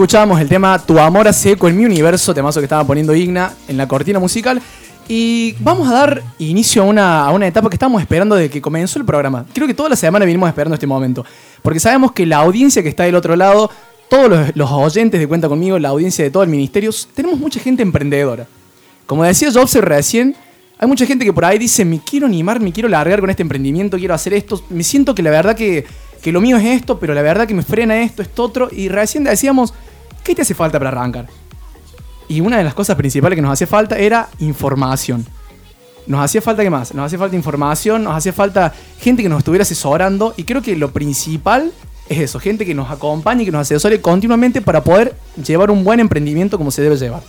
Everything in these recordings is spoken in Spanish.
Escuchábamos el tema Tu amor hace eco en mi universo, temazo que estaba poniendo Igna en la cortina musical. Y vamos a dar inicio a una, a una etapa que estamos esperando desde que comenzó el programa. Creo que toda la semana venimos esperando este momento. Porque sabemos que la audiencia que está del otro lado, todos los, los oyentes de Cuenta Conmigo, la audiencia de todo el ministerio, tenemos mucha gente emprendedora. Como decía Jobs recién, hay mucha gente que por ahí dice, me quiero animar, me quiero largar con este emprendimiento, quiero hacer esto. Me siento que la verdad que, que lo mío es esto, pero la verdad que me frena esto, esto otro. Y recién decíamos, ¿qué te hace falta para arrancar? Y una de las cosas principales que nos hacía falta era información. Nos hacía falta, ¿qué más? Nos hacía falta información, nos hacía falta gente que nos estuviera asesorando. Y creo que lo principal es eso, gente que nos acompañe, que nos asesore continuamente para poder llevar un buen emprendimiento como se debe llevar.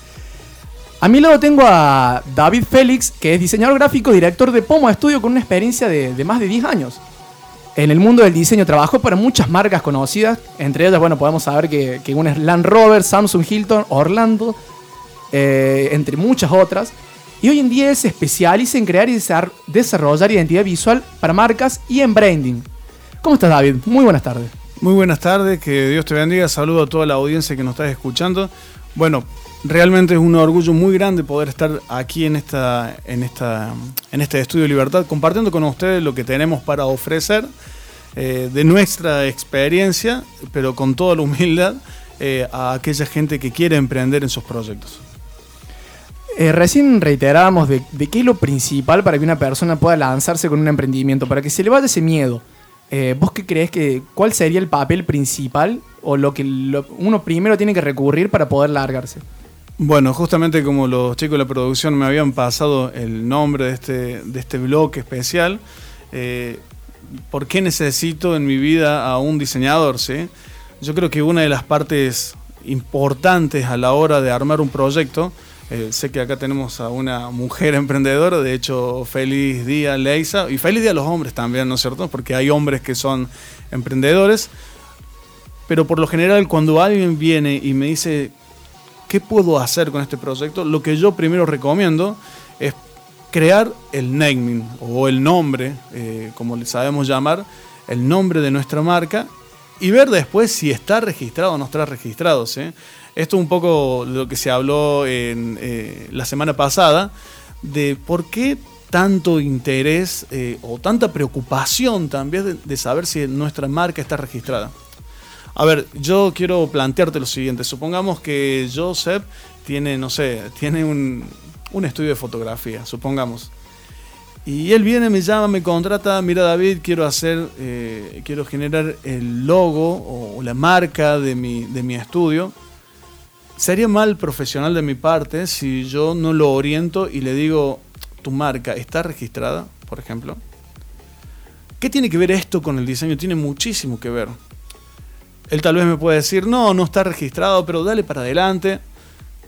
A mi lado tengo a David Félix, que es diseñador gráfico, director de Pomo Studio con una experiencia de más de 10 años. En el mundo del diseño trabajó para muchas marcas conocidas, entre ellas, bueno, podemos saber que, que una es Land Rover, Samsung, Hilton, Orlando, eh, entre muchas otras. Y hoy en día se especializa en crear y desar- desarrollar identidad visual para marcas y en branding. ¿Cómo estás, David? Muy buenas tardes. Muy buenas tardes, que Dios te bendiga. Saludo a toda la audiencia que nos está escuchando. Bueno, realmente es un orgullo muy grande poder estar aquí en, esta, en, esta, en este estudio libertad, compartiendo con ustedes lo que tenemos para ofrecer eh, de nuestra experiencia, pero con toda la humildad eh, a aquella gente que quiere emprender en sus proyectos. Eh, recién reiterábamos de, qué es lo principal para que una persona pueda lanzarse con un emprendimiento, para que se le vaya ese miedo. ¿Vos qué crees que cuál sería el papel principal o lo que uno primero tiene que recurrir para poder largarse? Bueno, justamente como los chicos de la producción me habían pasado el nombre de este, de este bloque especial, eh, ¿por qué necesito en mi vida a un diseñador? ¿sí? Yo creo que una de las partes importantes a la hora de armar un proyecto, eh, sé que acá tenemos a una mujer emprendedora, de hecho, feliz día Leisa, y feliz día a los hombres también, ¿no es cierto? Porque hay hombres que son emprendedores, pero por lo general cuando alguien viene y me dice, ¿qué puedo hacer con este proyecto? Lo que yo primero recomiendo es crear el naming o el nombre, eh, como le sabemos llamar, el nombre de nuestra marca y ver después si está registrado o no está registrado. Esto es un poco lo que se habló en, eh, la semana pasada de por qué tanto interés eh, o tanta preocupación también de saber si nuestra marca está registrada. A ver, yo quiero plantearte lo siguiente. Supongamos que Joseph tiene, no sé, tiene un, un estudio de fotografía, supongamos. Y él viene, me llama, me contrata, mira David, quiero hacer, eh, quiero generar el logo o la marca de mi, de mi estudio. Sería mal profesional de mi parte si yo no lo oriento y le digo, tu marca está registrada, por ejemplo. ¿Qué tiene que ver esto con el diseño? Tiene muchísimo que ver. Él tal vez me puede decir, no, no está registrado, pero dale para adelante.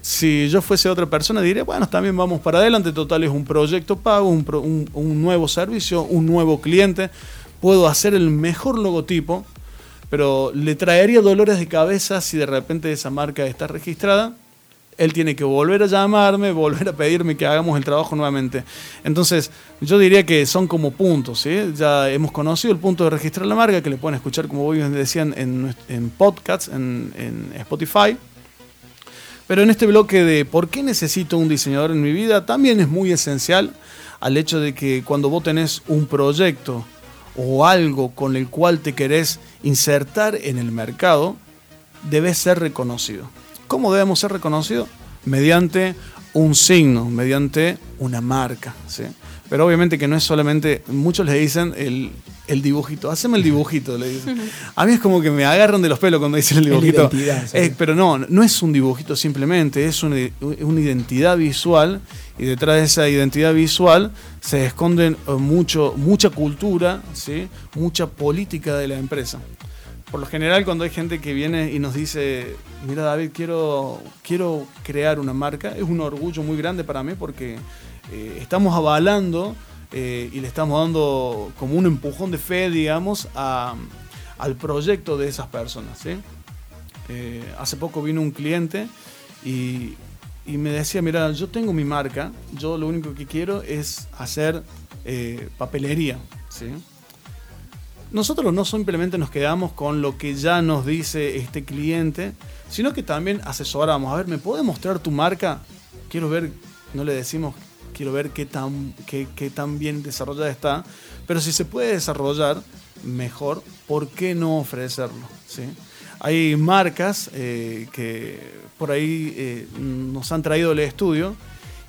Si yo fuese otra persona, diría, bueno, también vamos para adelante. Total, es un proyecto pago, un, un nuevo servicio, un nuevo cliente. Puedo hacer el mejor logotipo, pero le traería dolores de cabeza si de repente esa marca está registrada. Él tiene que volver a llamarme, volver a pedirme que hagamos el trabajo nuevamente. Entonces, yo diría que son como puntos. ¿sí? Ya hemos conocido el punto de registrar la marca, que le pueden escuchar, como vos decían, en, en podcasts, en, en Spotify. Pero en este bloque de por qué necesito un diseñador en mi vida, también es muy esencial al hecho de que cuando vos tenés un proyecto o algo con el cual te querés insertar en el mercado, debes ser reconocido. ¿Cómo debemos ser reconocidos? Mediante un signo, mediante una marca. ¿sí? Pero obviamente que no es solamente, muchos le dicen el, el dibujito, haceme el dibujito, le dicen. A mí es como que me agarran de los pelos cuando dicen el dibujito. Eh, pero no, no es un dibujito simplemente, es una, una identidad visual y detrás de esa identidad visual se esconden eh, mucho, mucha cultura, ¿sí? mucha política de la empresa. Por lo general, cuando hay gente que viene y nos dice, mira David, quiero, quiero crear una marca, es un orgullo muy grande para mí porque eh, estamos avalando eh, y le estamos dando como un empujón de fe, digamos, al proyecto de esas personas. ¿sí? Eh, hace poco vino un cliente y, y me decía, mira, yo tengo mi marca, yo lo único que quiero es hacer eh, papelería. ¿sí? Nosotros no simplemente nos quedamos con lo que ya nos dice este cliente, sino que también asesoramos. A ver, ¿me puede mostrar tu marca? Quiero ver, no le decimos, quiero ver qué tan, qué, tan bien desarrollada está, pero si se puede desarrollar mejor, ¿por qué no ofrecerlo? ¿Sí? Hay marcas eh, que por ahí eh, nos han traído el estudio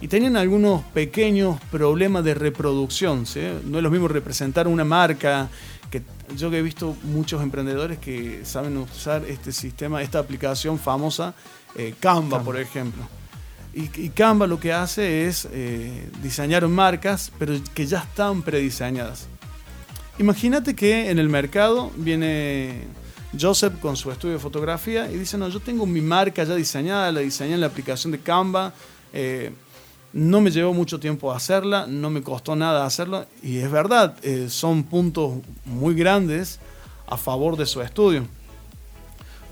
y tenían algunos pequeños problemas de reproducción. ¿sí? No es lo mismo representar una marca que yo que he visto muchos emprendedores que saben usar este sistema, esta aplicación famosa, eh, Canva, por ejemplo. Y, Canva lo que hace es eh, diseñar marcas, pero que ya están prediseñadas. Imagínate que en el mercado viene Joseph con su estudio de fotografía y dice, no, yo tengo mi marca ya diseñada, la diseñé en la aplicación de Canva. Eh, no me llevó mucho tiempo hacerla, no me costó nada hacerla y es verdad, eh, son puntos muy grandes a favor de su estudio.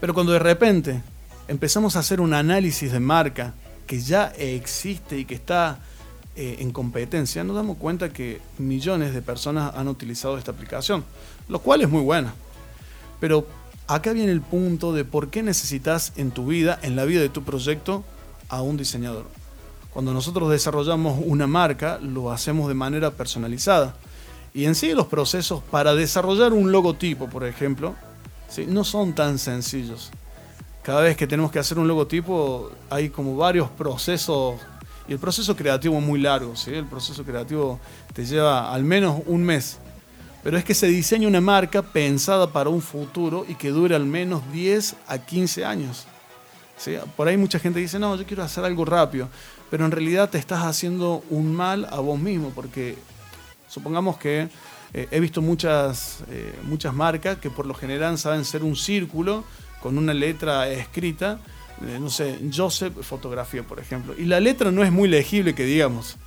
Pero cuando de repente empezamos a hacer un análisis de marca que ya existe y que está eh, en competencia, nos damos cuenta que millones de personas han utilizado esta aplicación, lo cual es muy buena. Pero acá viene el punto de por qué necesitas en tu vida, en la vida de tu proyecto, a un diseñador. Cuando nosotros desarrollamos una marca, lo hacemos de manera personalizada. Y en sí los procesos para desarrollar un logotipo, por ejemplo, ¿sí? no son tan sencillos. Cada vez que tenemos que hacer un logotipo hay como varios procesos y el proceso creativo es muy largo. ¿sí? El proceso creativo te lleva al menos un mes. Pero es que se diseña una marca pensada para un futuro y que dure al menos 10 a 15 años. ¿Sí? Por ahí mucha gente dice, no, yo quiero hacer algo rápido pero en realidad te estás haciendo un mal a vos mismo, porque supongamos que eh, he visto muchas, eh, muchas marcas que por lo general saben ser un círculo con una letra escrita, eh, no sé, Joseph Fotografía, por ejemplo, y la letra no es muy legible que digamos,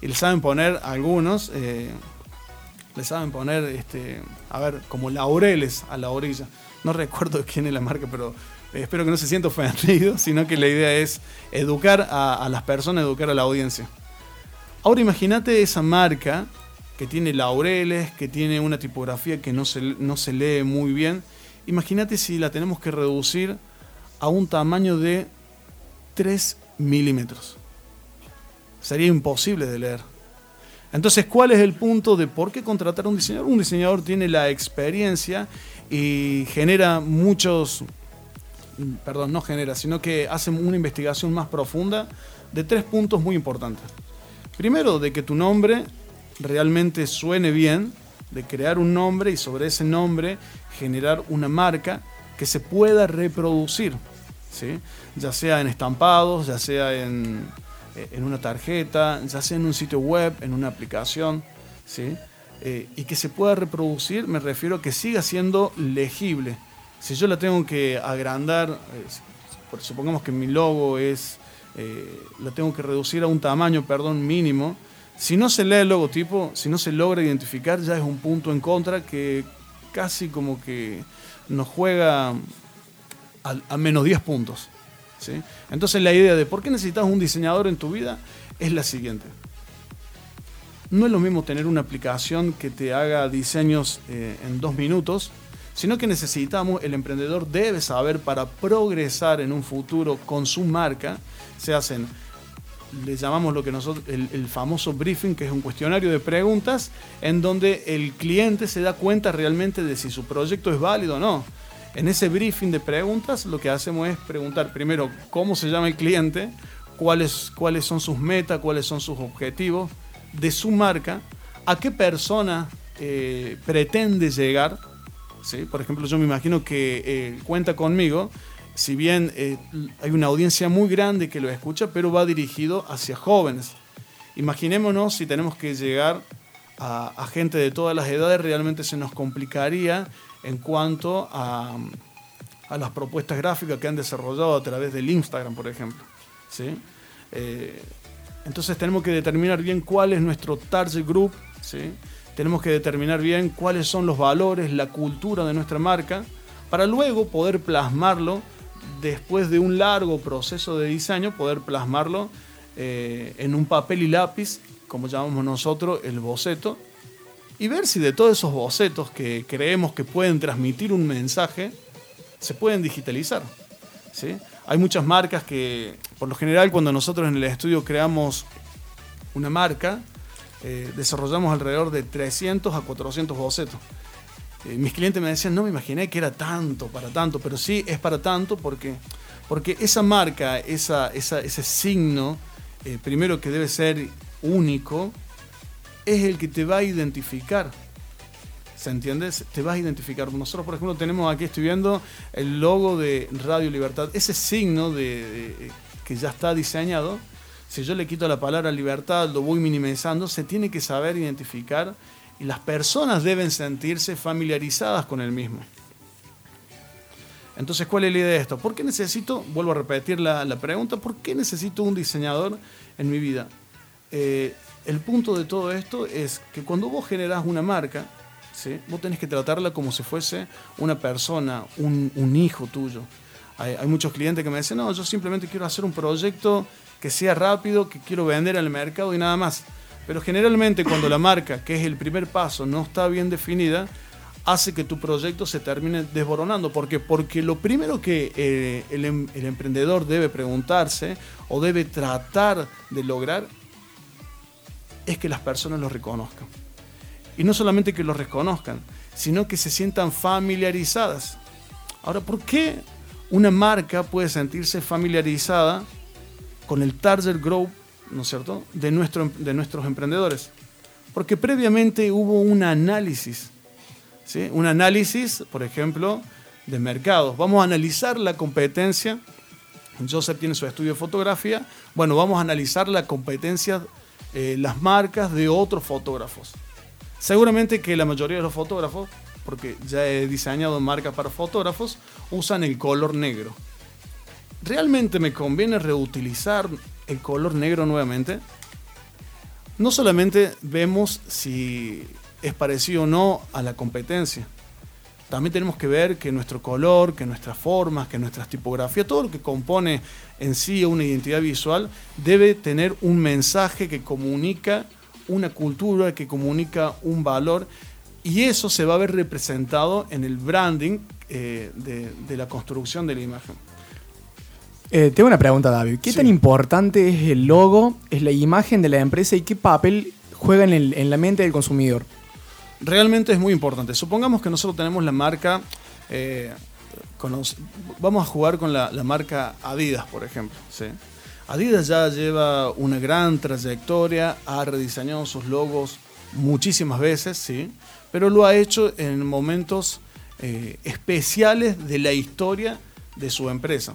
y le saben poner algunos, le saben poner, este, a ver, como laureles a la orilla. No recuerdo quién es la marca, pero espero que no se sienta ofendido, sino que la idea es educar a, las personas, educar a la audiencia. Ahora imagínate esa marca que tiene laureles, que tiene una tipografía que no se, no se lee muy bien. Imagínate si la tenemos que reducir a un tamaño de 3 milímetros. Sería imposible de leer. Entonces, ¿cuál es el punto de por qué contratar a un diseñador? Un diseñador tiene la experiencia y genera muchos, perdón, no genera, sino que hacen una investigación más profunda de tres puntos muy importantes. Primero, de que tu nombre realmente suene bien, de crear un nombre y sobre ese nombre generar una marca que se pueda reproducir, ¿sí? ya sea en estampados, ya sea en, en una tarjeta, ya sea en un sitio web, en una aplicación, ¿sí? Eh, y que se pueda reproducir, me refiero a que siga siendo legible si yo la tengo que agrandar, eh, supongamos que mi logo es, eh, la tengo que reducir a un tamaño, perdón, mínimo, si no se lee el logotipo, si no se logra identificar, ya es un punto en contra que casi como que nos juega a, menos 10 puntos. ¿sí? Entonces la idea de por qué necesitas un diseñador en tu vida es la siguiente. No es lo mismo tener una aplicación que te haga diseños eh, en dos minutos sino que necesitamos, el emprendedor debe saber para progresar en un futuro con su marca, se hacen, le llamamos lo que nosotros, el, famoso briefing, que es un cuestionario de preguntas, en donde el cliente se da cuenta realmente de si su proyecto es válido o no. En ese briefing de preguntas lo que hacemos es preguntar primero cómo se llama el cliente, cuáles, cuáles son sus metas, cuáles son sus objetivos de su marca, a qué persona eh, pretende llegar por ejemplo, yo me imagino que eh, cuenta conmigo, si bien eh, hay una audiencia muy grande que lo escucha, pero va dirigido hacia jóvenes. Imaginémonos si tenemos que llegar a, gente de todas las edades, realmente se nos complicaría en cuanto a, las propuestas gráficas que han desarrollado a través del Instagram, por ejemplo. ¿sí? Eh, entonces tenemos que determinar bien cuál es nuestro target group, ¿sí? Tenemos que determinar bien cuáles son los valores, la cultura de nuestra marca, para luego poder plasmarlo, después de un largo proceso de diseño, poder plasmarlo eh, en un papel y lápiz, como llamamos nosotros el boceto, y ver si de todos esos bocetos que creemos que pueden transmitir un mensaje, se pueden digitalizar. ¿sí? Hay muchas marcas que, por lo general, cuando nosotros en el estudio creamos una marca, eh, desarrollamos alrededor de 300 a 400 bocetos. Eh, mis clientes me decían, no me imaginé que era tanto, para tanto, pero sí es para tanto porque, porque esa marca, ese signo, eh, primero que debe ser único, es el que te va a identificar. ¿Se entiende? Te vas a identificar. Nosotros, por ejemplo, tenemos aquí, estoy viendo el logo de Radio Libertad. Ese signo de, que ya está diseñado, si yo le quito la palabra libertad, lo voy minimizando, se tiene que saber identificar y las personas deben sentirse familiarizadas con el mismo. Entonces, ¿cuál es la idea de esto? ¿Por qué necesito, vuelvo a repetir la, pregunta, ¿por qué necesito un diseñador en mi vida? Eh, el punto de todo esto es que cuando vos generás una marca, ¿sí? vos tenés que tratarla como si fuese una persona, un, hijo tuyo. Hay, hay, muchos clientes que me dicen, no, yo simplemente quiero hacer un proyecto que sea rápido, que quiero vender al mercado y nada más. Pero generalmente cuando la marca, que es el primer paso, no está bien definida, hace que tu proyecto se termine desboronando. ¿Por qué? Porque lo primero que eh, em, el, emprendedor debe preguntarse o debe tratar de lograr es que las personas lo reconozcan. Y no solamente que lo reconozcan, sino que se sientan familiarizadas. Ahora, ¿por qué una marca puede sentirse familiarizada con el target group, ¿no es cierto?, de, de nuestros emprendedores? Porque previamente hubo un análisis un análisis, por ejemplo, de mercados. Vamos a analizar la competencia. Joseph tiene su estudio de fotografía. Bueno, vamos a analizar la competencia, eh, las marcas de otros fotógrafos. Seguramente que la mayoría de los fotógrafos, porque ya he diseñado marcas para fotógrafos, usan el color negro. ¿Realmente me conviene reutilizar el color negro nuevamente? No solamente vemos si es parecido o no a la competencia. También tenemos que ver que nuestro color, que nuestras formas, que nuestras tipografías, todo lo que compone en sí una identidad visual, debe tener un mensaje que comunica una cultura, que comunica un valor, y eso se va a ver representado en el branding eh, de, la construcción de la imagen. Eh, tengo una pregunta, David. ¿Qué tan importante es el logo, es la imagen de la empresa y qué papel juega en la mente del consumidor? realmente es muy importante. Supongamos que nosotros tenemos la marca, eh, vamos a jugar con la, marca Adidas, por ejemplo. Adidas ya lleva una gran trayectoria, ha rediseñado sus logos muchísimas veces, ¿sí? Pero lo ha hecho en momentos eh, especiales de la historia de su empresa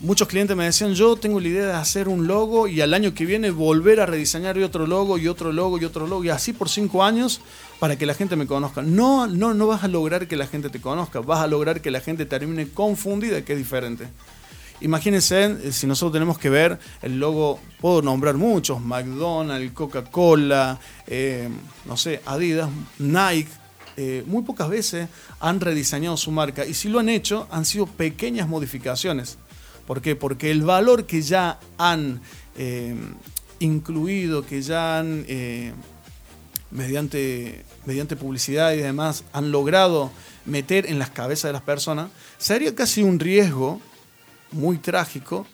muchos clientes me decían, yo tengo la idea de hacer un logo y al año que viene volver a rediseñar otro logo y otro logo y otro logo y así por cinco años para que la gente me conozca. No, no, no vas a lograr que la gente te conozca, vas a lograr que la gente termine confundida, que es diferente. Imagínense eh, si nosotros tenemos que ver el logo, puedo nombrar muchos, McDonald's, Coca-Cola, eh, no sé, Adidas, Nike, eh, muy pocas veces han rediseñado su marca y si lo han hecho han sido pequeñas modificaciones. ¿Por qué? Porque el valor que ya han incluido, que ya han, mediante, mediante publicidad y demás, han logrado meter en las cabezas de las personas, sería casi un riesgo muy trágico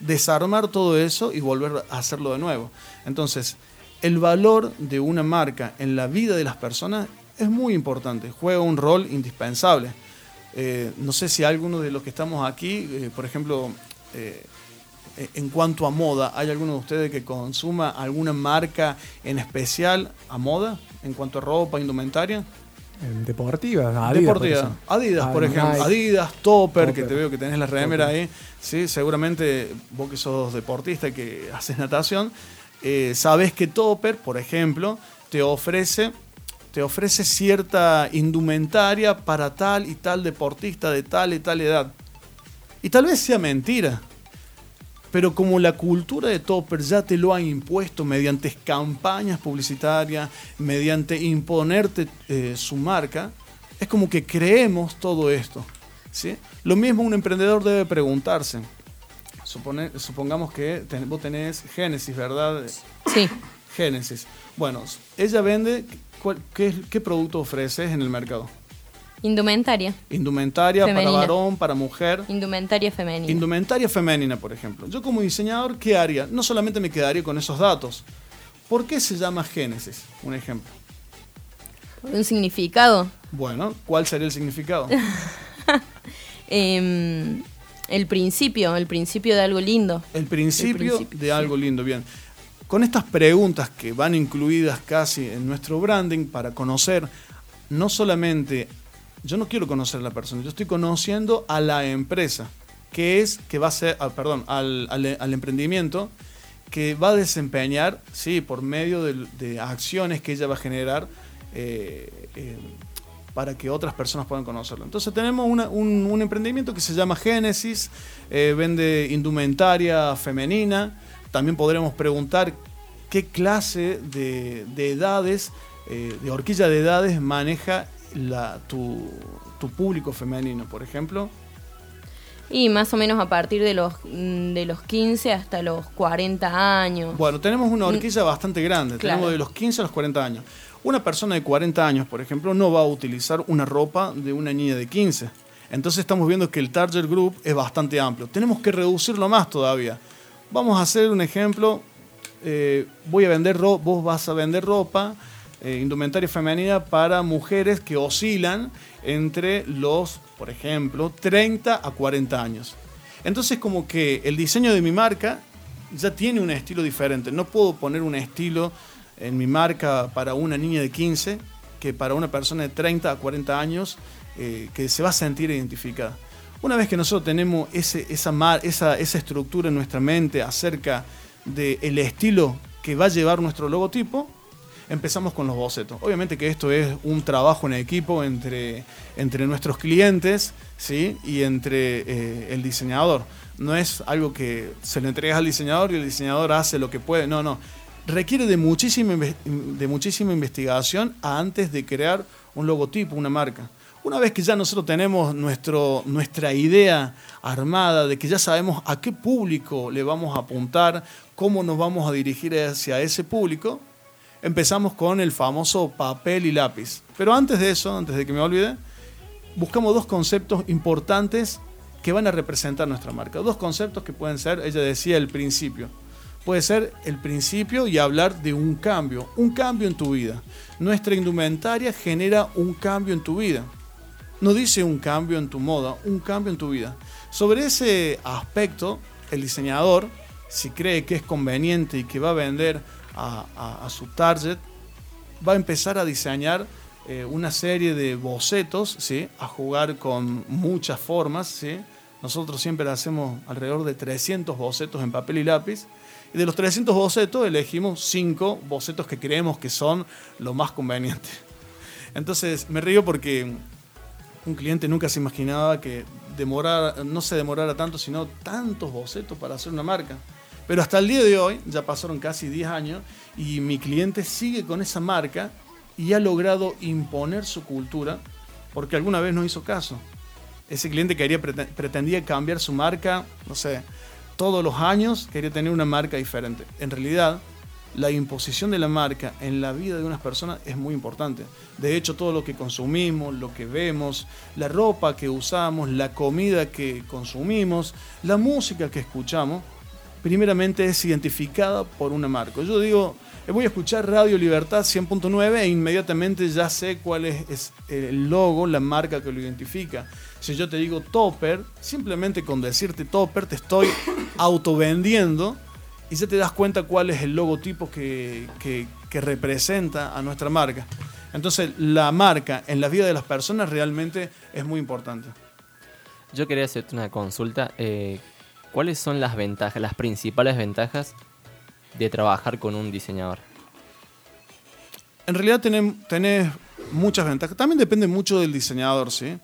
desarmar todo eso y volver a hacerlo de nuevo. Entonces, el valor de una marca en la vida de las personas es muy importante, juega un rol indispensable. Eh, no sé si alguno de los que estamos aquí, eh, por ejemplo, eh, en cuanto a moda, ¿hay alguno de ustedes que consuma alguna marca en especial a moda en cuanto a ropa, indumentaria? Deportiva, Adidas. Deportiva. Por Adidas, por ejemplo. Adidas, Topper, que te veo que tenés la remera ahí. Sí, seguramente vos que sos deportista y que haces natación, sabes que Topper, por ejemplo, te ofrece te ofrece cierta indumentaria para tal y tal deportista de tal y tal edad. Y tal vez sea mentira. Pero como la cultura de Topper ya te lo ha impuesto mediante campañas publicitarias, mediante imponerte eh, su marca, es como que creemos todo esto. ¿sí? Lo mismo un emprendedor debe preguntarse. supongamos que vos tenés Génesis, ¿verdad? Sí. Génesis. Bueno, ella vende, ¿cuál- qué, qué producto ofreces en el mercado? Indumentaria. Indumentaria Femenina. para varón, para mujer. Indumentaria femenina. Indumentaria femenina, por ejemplo. Yo como diseñador, ¿qué haría? No solamente me quedaría con esos datos. ¿Por qué se llama Génesis? Un ejemplo. Por un significado. Bueno, ¿cuál sería el significado? Em, el principio, el principio de algo lindo. El principio, El principio, de sí. algo lindo, bien. Con estas preguntas que van incluidas casi en nuestro branding para conocer no solamente, yo no quiero conocer a la persona, yo estoy conociendo a la empresa, que es, que va a ser, ah, perdón, al, al- emprendimiento que va a desempeñar, sí, por medio de, acciones que ella va a generar eh, eh, para que otras personas puedan conocerlo. Entonces tenemos un, un emprendimiento que se llama Génesis, eh, vende indumentaria femenina, también podremos preguntar qué clase de, de edades, de horquilla de edades maneja la, tu, tu público femenino, por ejemplo. Y más o menos a partir de los, mm, de los 15 hasta los 40 años. Bueno, tenemos una horquilla bastante grande, Mm. Claro. tenemos de los 15 a los 40 años. Una persona de 40 años, por ejemplo, no va a utilizar una ropa de una niña de 15. Entonces estamos viendo que el target group es bastante amplio. Tenemos que reducirlo más todavía. Vamos a hacer un ejemplo. eh, voy a vender ro- vos vas a vender ropa, eh, indumentaria femenina para mujeres que oscilan entre los, por ejemplo, 30 a 40 años. Entonces como que el diseño de mi marca ya tiene un estilo diferente. No puedo poner un estilo en mi marca para una niña de 15 que para una persona de 30 a 40 años eh, que se va a sentir identificada. Una vez que nosotros tenemos ese, esa, mar- esa, esa estructura en nuestra mente acerca del estilo que va a llevar nuestro logotipo, empezamos con los bocetos. Obviamente que esto es un trabajo en equipo entre, entre nuestros clientes ¿sí? y entre eh, el diseñador. No es algo que se le entregas al diseñador y el diseñador hace lo que puede. No, no. Requiere de muchísima, de muchísima investigación antes de crear un logotipo, una marca. Una vez que ya nosotros tenemos nuestro, nuestra idea armada, de que ya sabemos a qué público le vamos a apuntar, cómo nos vamos a dirigir hacia ese público, empezamos con el famoso papel y lápiz. Pero antes de eso, antes de que me olvide, buscamos dos conceptos importantes que van a representar nuestra marca. Dos conceptos que pueden ser, ella decía, el principio. Puede ser el principio y hablar de un cambio, un cambio en tu vida. Nuestra indumentaria genera un cambio en tu vida. No dice un cambio en tu moda, un cambio en tu vida. Sobre ese aspecto, el diseñador, si cree que es conveniente y que va a vender a, a- a su target, va a empezar a diseñar eh, una serie de bocetos, ¿sí? a jugar con muchas formas. ¿sí? Nosotros siempre hacemos alrededor de 300 bocetos en papel y lápiz. Y de los 300 bocetos elegimos 5 bocetos que creemos que son lo más conveniente. Entonces me río porque un cliente nunca se imaginaba que demorara, no se demorara tanto, sino tantos bocetos para hacer una marca. Pero hasta el día de hoy, ya pasaron casi 10 años, y mi cliente sigue con esa marca y ha logrado imponer su cultura porque alguna vez no hizo caso. Ese cliente quería, prete- pretendía cambiar su marca, no sé, todos los años quería tener una marca diferente. En realidad, la imposición de la marca en la vida de unas personas es muy importante. De hecho, todo lo que consumimos, lo que vemos, la ropa que usamos, la comida que consumimos, la música que escuchamos, primeramente es identificada por una marca. Yo digo, eh, voy a escuchar Radio Libertad 100.9 e inmediatamente ya sé cuál es, el logo, la marca que lo identifica. Si yo te digo Topper, simplemente con decirte Topper te estoy autovendiendo y ya te das cuenta cuál es el logotipo que, que- que representa a nuestra marca. Entonces la marca en la vida de las personas realmente es muy importante. Yo quería hacerte una consulta. eh, ¿Cuáles son las ventajas, las principales ventajas de trabajar con un diseñador? En realidad tenés, muchas ventajas. También depende mucho del diseñador, ¿sí?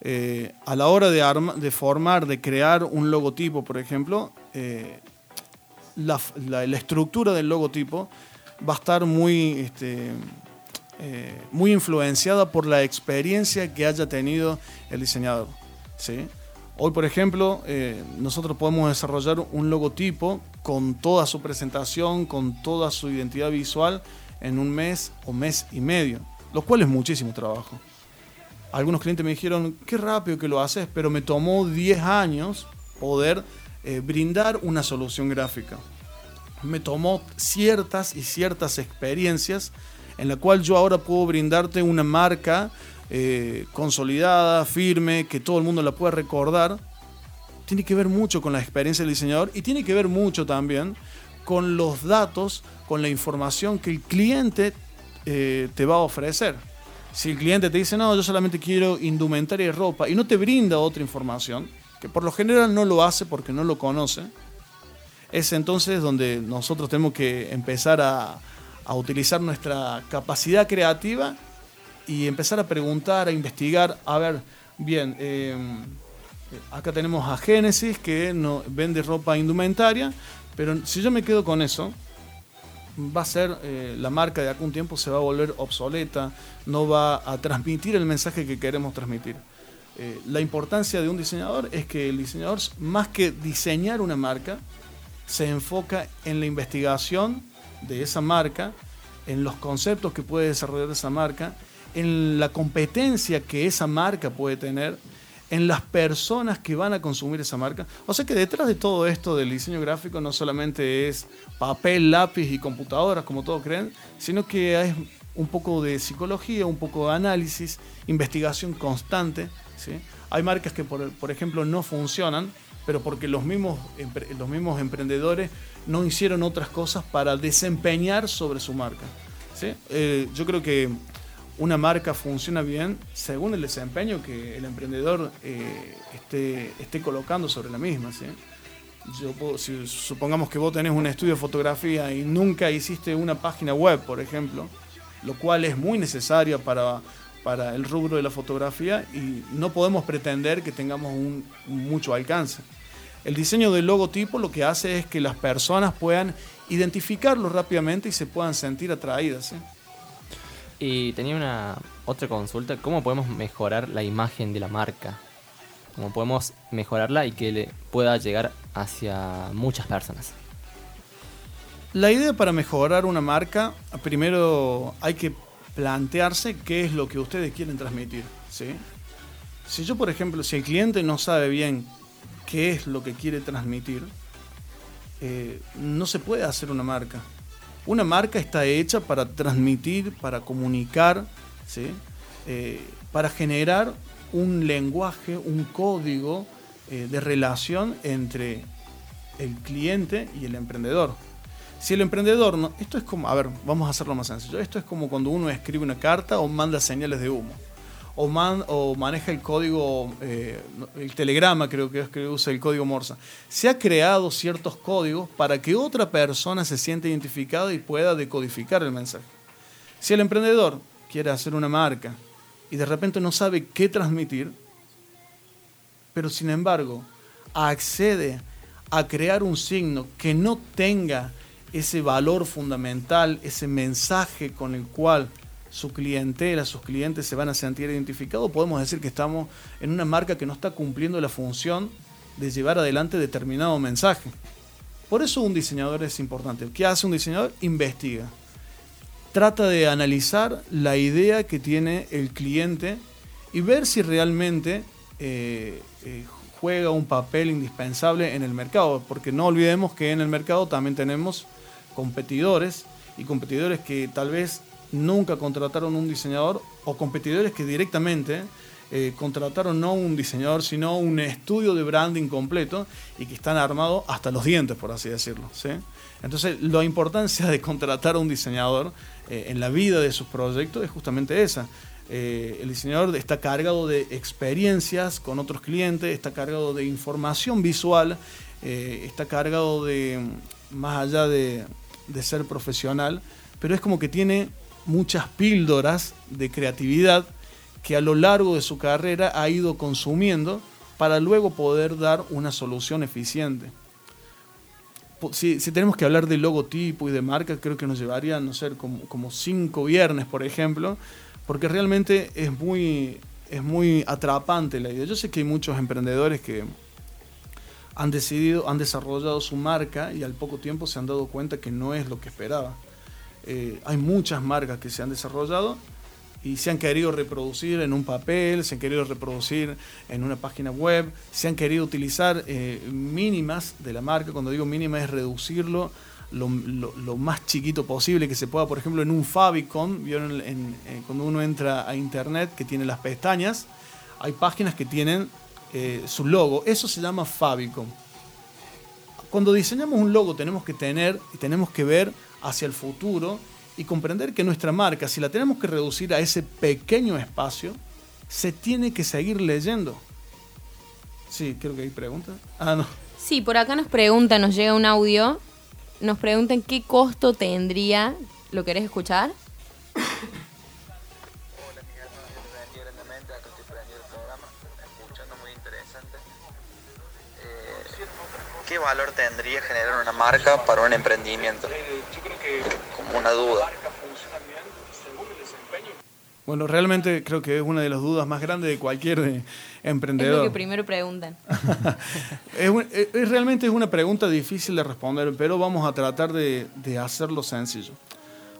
Eh, a la hora de, formar, de crear un logotipo, por ejemplo, eh, la- la estructura del logotipo va a estar muy, este, eh, muy influenciada por la experiencia que haya tenido el diseñador. ¿sí? Hoy, por ejemplo, eh, nosotros podemos desarrollar un logotipo con toda su presentación, con toda su identidad visual en un mes o mes y medio, lo cual es muchísimo trabajo. Algunos clientes me dijeron, qué rápido que lo haces, pero me tomó 10 años poder eh, brindar una solución gráfica. Me tomó ciertas y ciertas experiencias en la cual yo ahora puedo brindarte una marca eh, consolidada, firme, que todo el mundo la pueda recordar, tiene que ver mucho con la experiencia del diseñador y tiene que ver mucho también con los datos, con la información que el cliente eh, te va a ofrecer. Si el cliente te dice, no, yo solamente quiero indumentaria y ropa, y no te brinda otra información, que por lo general no lo hace porque no lo conoce, es entonces donde nosotros tenemos que empezar a, a utilizar nuestra capacidad creativa y empezar a preguntar, a investigar, a ver, bien, em, acá tenemos a Génesis que no, vende ropa indumentaria, pero si yo me quedo con eso, va a ser eh, la marca de un tiempo se va a volver obsoleta, no va a transmitir el mensaje que queremos transmitir. Eh, la importancia de un diseñador es que el diseñador, más que diseñar una marca, se enfoca en la investigación de esa marca, en los conceptos que puede desarrollar esa marca en la competencia que esa marca puede tener, en las personas que van a consumir esa marca. O sea que detrás de todo esto del diseño gráfico no solamente es papel, lápiz y computadoras, como todos creen, sino que es un poco de psicología, un poco de análisis, investigación constante. ¿sí? Hay marcas que, por, ejemplo, no funcionan, pero porque los mismos, los mismos emprendedores no hicieron otras cosas para desempeñar sobre su marca. ¿sí? Eh, yo creo que una marca funciona bien según el desempeño que el emprendedor eh, esté, esté, colocando sobre la misma. ¿sí? Yo si supongamos que vos tenés un estudio de fotografía y nunca hiciste una página web, por ejemplo, lo cual es muy necesario para, para el rubro de la fotografía y no podemos pretender que tengamos un, mucho alcance. El diseño del logotipo lo que hace es que las personas puedan identificarlo rápidamente y se puedan sentir atraídas. Y tenía una otra consulta, ¿cómo podemos mejorar la imagen de la marca? ¿Cómo podemos mejorarla y que le pueda llegar hacia muchas personas? La idea para mejorar una marca, primero hay que plantearse qué es lo que ustedes quieren transmitir. ¿sí? Si yo, por ejemplo, si el cliente no sabe bien qué es lo que quiere transmitir, eh, no se puede hacer una marca. Una marca está hecha para transmitir, para comunicar. Eh, para generar un lenguaje, un código eh, de relación entre el cliente y el emprendedor. Si el emprendedor, no, esto es como, a ver, vamos a hacerlo más sencillo, esto es como cuando uno escribe una carta o manda señales de humo o, man, o maneja el código, eh, el telegrama creo que es que usa el código Morsa. Se ha creado ciertos códigos para que otra persona se sienta identificada y pueda decodificar el mensaje. Si el emprendedor quiere hacer una marca y de repente no sabe qué transmitir, pero sin embargo accede a crear un signo que no tenga ese valor fundamental, ese mensaje con el cual su clientela, sus clientes se van a sentir identificados, podemos decir que estamos en una marca que no está cumpliendo la función de llevar adelante determinado mensaje. Por eso un diseñador es importante. ¿Qué hace un diseñador? Investiga. Trata de analizar la idea que tiene el cliente y ver si realmente eh, eh, juega un papel indispensable en el mercado. Porque no olvidemos que en el mercado también tenemos competidores y competidores que tal vez nunca contrataron un diseñador o competidores que directamente eh, contrataron no un diseñador, sino un estudio de branding completo y que están armados hasta los dientes, por así decirlo. Entonces, la importancia de contratar a un diseñador eh, en la vida de sus proyectos es justamente esa. Eh, el diseñador está cargado de experiencias con otros clientes, está cargado de información visual, está cargado de, más allá de, de ser profesional, pero es como que tiene muchas píldoras de creatividad que a lo largo de su carrera ha ido consumiendo para luego poder dar una solución eficiente. Si, tenemos que hablar de logotipo y de marca, creo que nos llevaría, no sé, como, como cinco viernes, por ejemplo, porque realmente es muy, es muy atrapante la idea. Yo sé que hay muchos emprendedores que han decidido, han desarrollado su marca y al poco tiempo se han dado cuenta que no es lo que esperaba. Eh, hay muchas marcas que se han desarrollado y se han querido reproducir en un papel, se han querido reproducir en una página web, se han querido utilizar eh, mínimas de la marca. Cuando digo mínima es reducirlo lo, más chiquito posible que se pueda. Por ejemplo, en un Fabicon, vieron eh, cuando uno entra a internet que tiene las pestañas, hay páginas que tienen eh, su logo. Eso se llama Fabicon. Cuando diseñamos un logo tenemos que tener y tenemos que ver hacia el futuro y comprender que nuestra marca, si la tenemos que reducir a ese pequeño espacio, se tiene que seguir leyendo. Sí, creo que hay preguntas. Ah, no. Sí, por acá nos pregunta, nos llega un audio, nos preguntan qué costo tendría, ¿lo querés escuchar? ¿Qué valor tendría generar una marca para un emprendimiento? Una duda. Bueno, realmente creo que es una de las dudas más grandes de cualquier emprendedor. Es lo que primero preguntan. es, realmente es una pregunta difícil de responder, pero vamos a tratar de, hacerlo sencillo.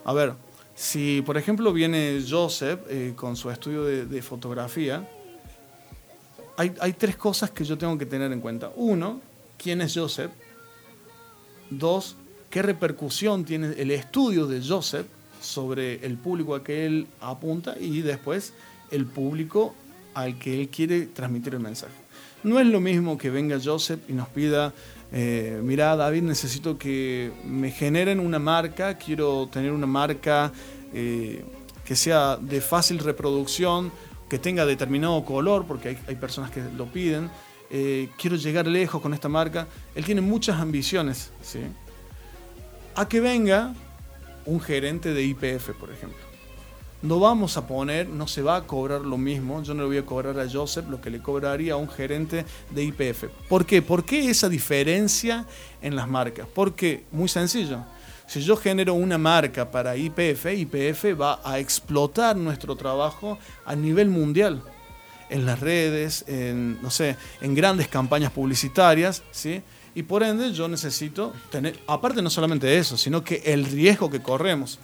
A ver, si por ejemplo viene Joseph eh, con su estudio de, fotografía, hay, hay, tres cosas que yo tengo que tener en cuenta. Uno, quién es Joseph. Dos, qué repercusión tiene el estudio de Joseph sobre el público a que él apunta y después el público al que él quiere transmitir el mensaje. No es lo mismo que venga Joseph y nos pida, eh, mira David, necesito que me generen una marca, quiero tener una marca eh, que sea de fácil reproducción, que tenga determinado color, porque hay, hay personas que lo piden, eh, quiero llegar lejos con esta marca. Él tiene muchas ambiciones, ¿sí? A que venga un gerente de IPF, por ejemplo. No vamos a poner, no se va a cobrar lo mismo, yo no le voy a cobrar a Joseph lo que le cobraría a un gerente de IPF. ¿Por qué? ¿Por qué esa diferencia en las marcas? Porque, muy sencillo, si yo genero una marca para IPF, IPF va a explotar nuestro trabajo a nivel mundial en las redes, en, no sé, en grandes campañas publicitarias, ¿sí? Y por ende yo necesito tener, aparte no solamente eso, sino que el riesgo que corremos.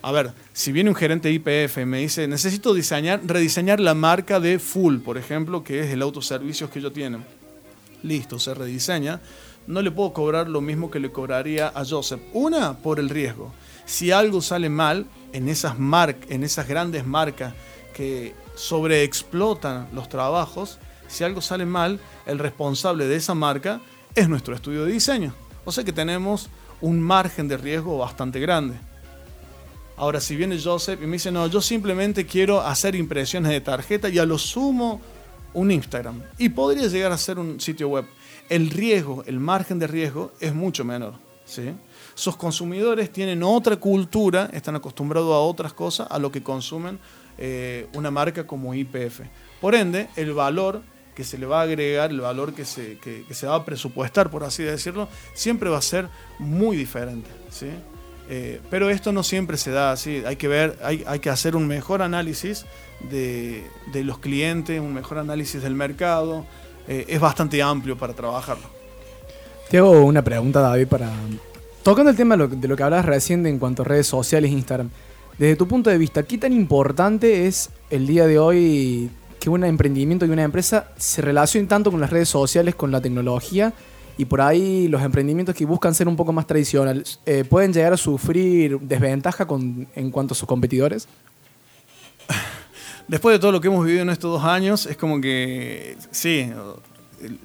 A ver, si viene un gerente IPF y me dice, necesito diseñar, rediseñar la marca de Full, por ejemplo, que es el autoservicio que ellos tienen. Listo, se rediseña. No le puedo cobrar lo mismo que le cobraría a Joseph. Una, por el riesgo. Si algo sale mal en esas, mar en esas grandes marcas que sobreexplotan los trabajos, si algo sale mal, el responsable de esa marca es nuestro estudio de diseño. O sea que tenemos un margen de riesgo bastante grande. Ahora, si viene Joseph y me dice, no, yo simplemente quiero hacer impresiones de tarjeta y a lo sumo un Instagram. Y podría llegar a ser un sitio web. El riesgo, el margen de riesgo es mucho menor. ¿sí? Sus consumidores tienen otra cultura, están acostumbrados a otras cosas, a lo que consumen eh, una marca como IPF. Por ende, el valor que se le va a agregar, el valor que se, se va a presupuestar, por así decirlo, siempre va a ser muy diferente. ¿sí? Eh, pero esto no siempre se da así, hay que ver, hay, hay que hacer un mejor análisis de, de, los clientes, un mejor análisis del mercado, eh, es bastante amplio para trabajarlo. Te hago una pregunta, David, para... Tocando el tema de lo, de que hablabas recién en cuanto a redes sociales, Instagram. Desde tu punto de vista, ¿qué tan importante es el día de hoy que un emprendimiento y una empresa se relacionen tanto con las redes sociales, con la tecnología? Y por ahí los emprendimientos que buscan ser un poco más tradicionales, eh, ¿pueden llegar a sufrir desventaja en cuanto a sus competidores? Después de todo lo que hemos vivido en estos dos años, es como que sí,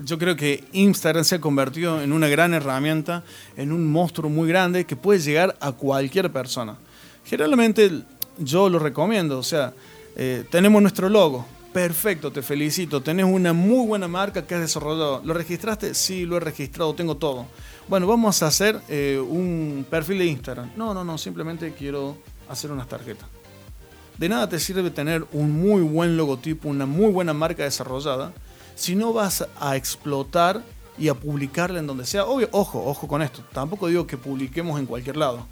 yo creo que Instagram se ha convertido en una gran herramienta, en un monstruo muy grande que puede llegar a cualquier persona. Generalmente yo lo recomiendo, o sea, eh, tenemos nuestro logo, perfecto, te felicito, tenés una muy buena marca que has desarrollado. ¿Lo registraste? Sí, lo he registrado, tengo todo. Bueno, vamos a hacer eh, un perfil de Instagram. No, no, no, simplemente quiero hacer unas tarjetas. De nada te sirve tener un muy buen logotipo, una muy buena marca desarrollada, si no vas a explotar y a publicarla en donde sea. Obvio, ojo, ojo con esto. Tampoco digo que publiquemos en cualquier lado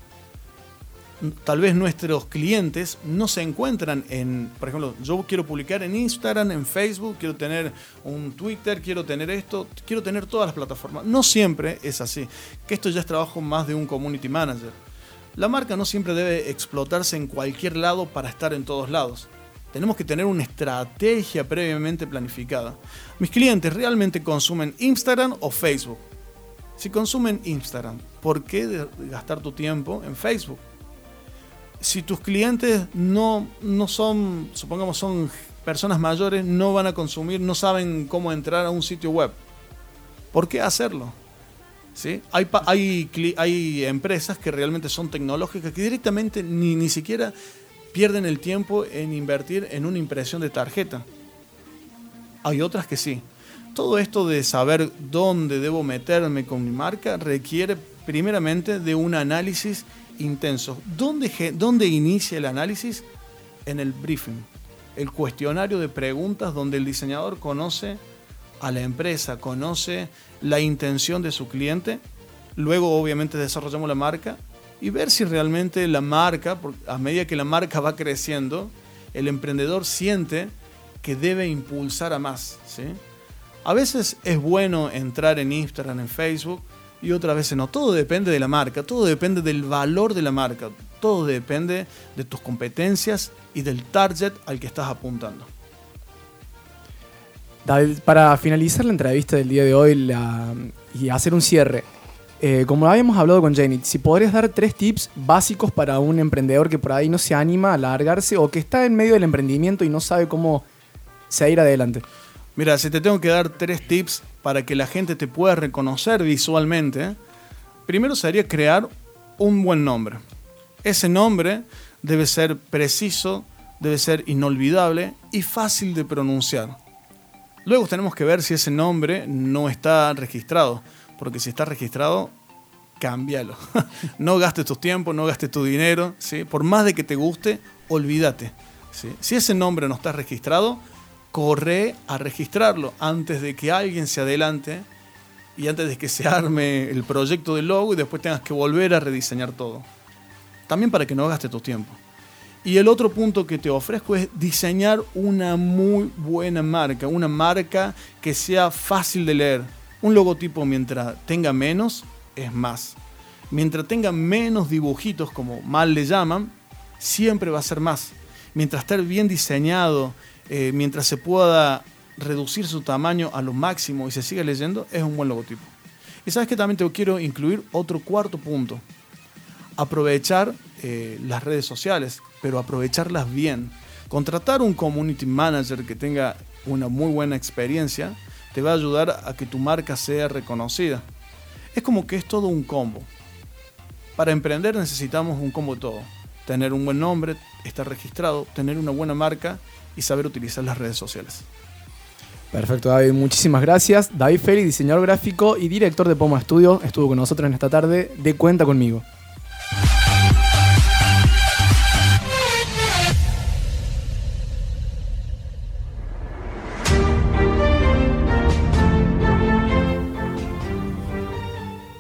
tal vez nuestros clientes no se encuentran en, por ejemplo, yo quiero publicar en Instagram, en Facebook, quiero tener un Twitter, quiero tener esto, quiero tener todas las plataformas. No siempre es así, que esto ya es trabajo más de un community manager. La marca no siempre debe explotarse en cualquier lado para estar en todos lados. Tenemos que tener una estrategia previamente planificada. Mis clientes realmente consumen Instagram o Facebook. Si consumen Instagram, ¿por qué gastar tu tiempo en Facebook? Si tus clientes no, no son, supongamos, son personas mayores, no van a consumir, no saben cómo entrar a un sitio web. ¿Por qué hacerlo? ¿Sí? Hay, hay, hay empresas que realmente son tecnológicas que directamente ni, ni siquiera pierden el tiempo en invertir en una impresión de tarjeta. Hay otras que sí. Todo esto de saber dónde debo meterme con mi marca requiere primeramente de un análisis intenso. ¿Dónde, dónde inicia el análisis? En el briefing, el cuestionario de preguntas donde el diseñador conoce a la empresa, conoce la intención de su cliente. Luego obviamente desarrollamos la marca y ver si realmente la marca, a medida que la marca va creciendo, el emprendedor siente que debe impulsar a más. ¿sí? A veces es bueno entrar en Instagram, en Facebook, y otras veces no. Todo depende de la marca, todo depende del valor de la marca, todo depende de tus competencias y del target al que estás apuntando. David, para finalizar la entrevista del día de hoy y hacer un cierre, eh, como habíamos hablado con Jenny, si podrías dar tres tips básicos para un emprendedor que por ahí no se anima a largarse o que está en medio del emprendimiento y no sabe cómo seguir adelante. Mira, si te tengo que dar tres tips para que la gente te pueda reconocer visualmente, primero sería crear un buen nombre. Ese nombre debe ser preciso, debe ser inolvidable y fácil de pronunciar. Luego tenemos que ver si ese nombre no está registrado porque si está registrado, cámbialo. no gastes tu tiempo, no gastes tu dinero, ¿sí? por más de que te guste, olvídate. Si ese nombre no está registrado, corre a registrarlo antes de que alguien se adelante y antes de que se arme el proyecto del logo y después tengas que volver a rediseñar todo. También para que no gastes tu tiempo. Y el otro punto que te ofrezco es diseñar una muy buena marca, una marca que sea fácil de leer, un logotipo mientras tenga menos es más. Mientras tenga menos dibujitos, como mal le llaman, siempre va a ser más. Mientras esté bien diseñado, eh, mientras se pueda reducir su tamaño a lo máximo y se siga leyendo, es un buen logotipo. Y sabes que también te quiero incluir otro cuarto punto. Aprovechar eh, las redes sociales, pero aprovecharlas bien. Contratar un community manager que tenga una muy buena experiencia te va a ayudar a que tu marca sea reconocida. Es como que es todo un combo. Para emprender necesitamos un combo todo. Tener un buen nombre, estar registrado, tener una buena marca y saber utilizar las redes sociales. Perfecto, David. Muchísimas gracias. David Félix, diseñador gráfico y director de Poma Studio, estuvo con nosotros en esta tarde de Cuenta conmigo.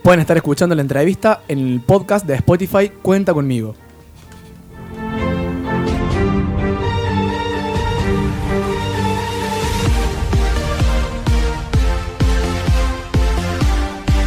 Pueden estar escuchando la entrevista en el podcast de Spotify Cuenta conmigo.